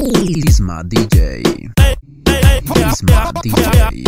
He's my DJ. He's my DJ.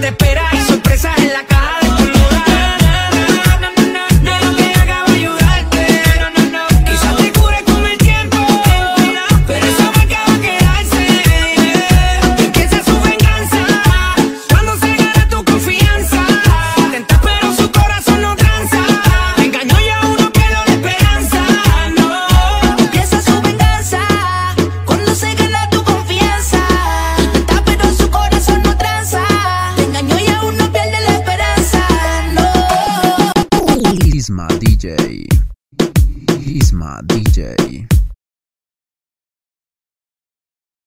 te my DJ. He's my DJ.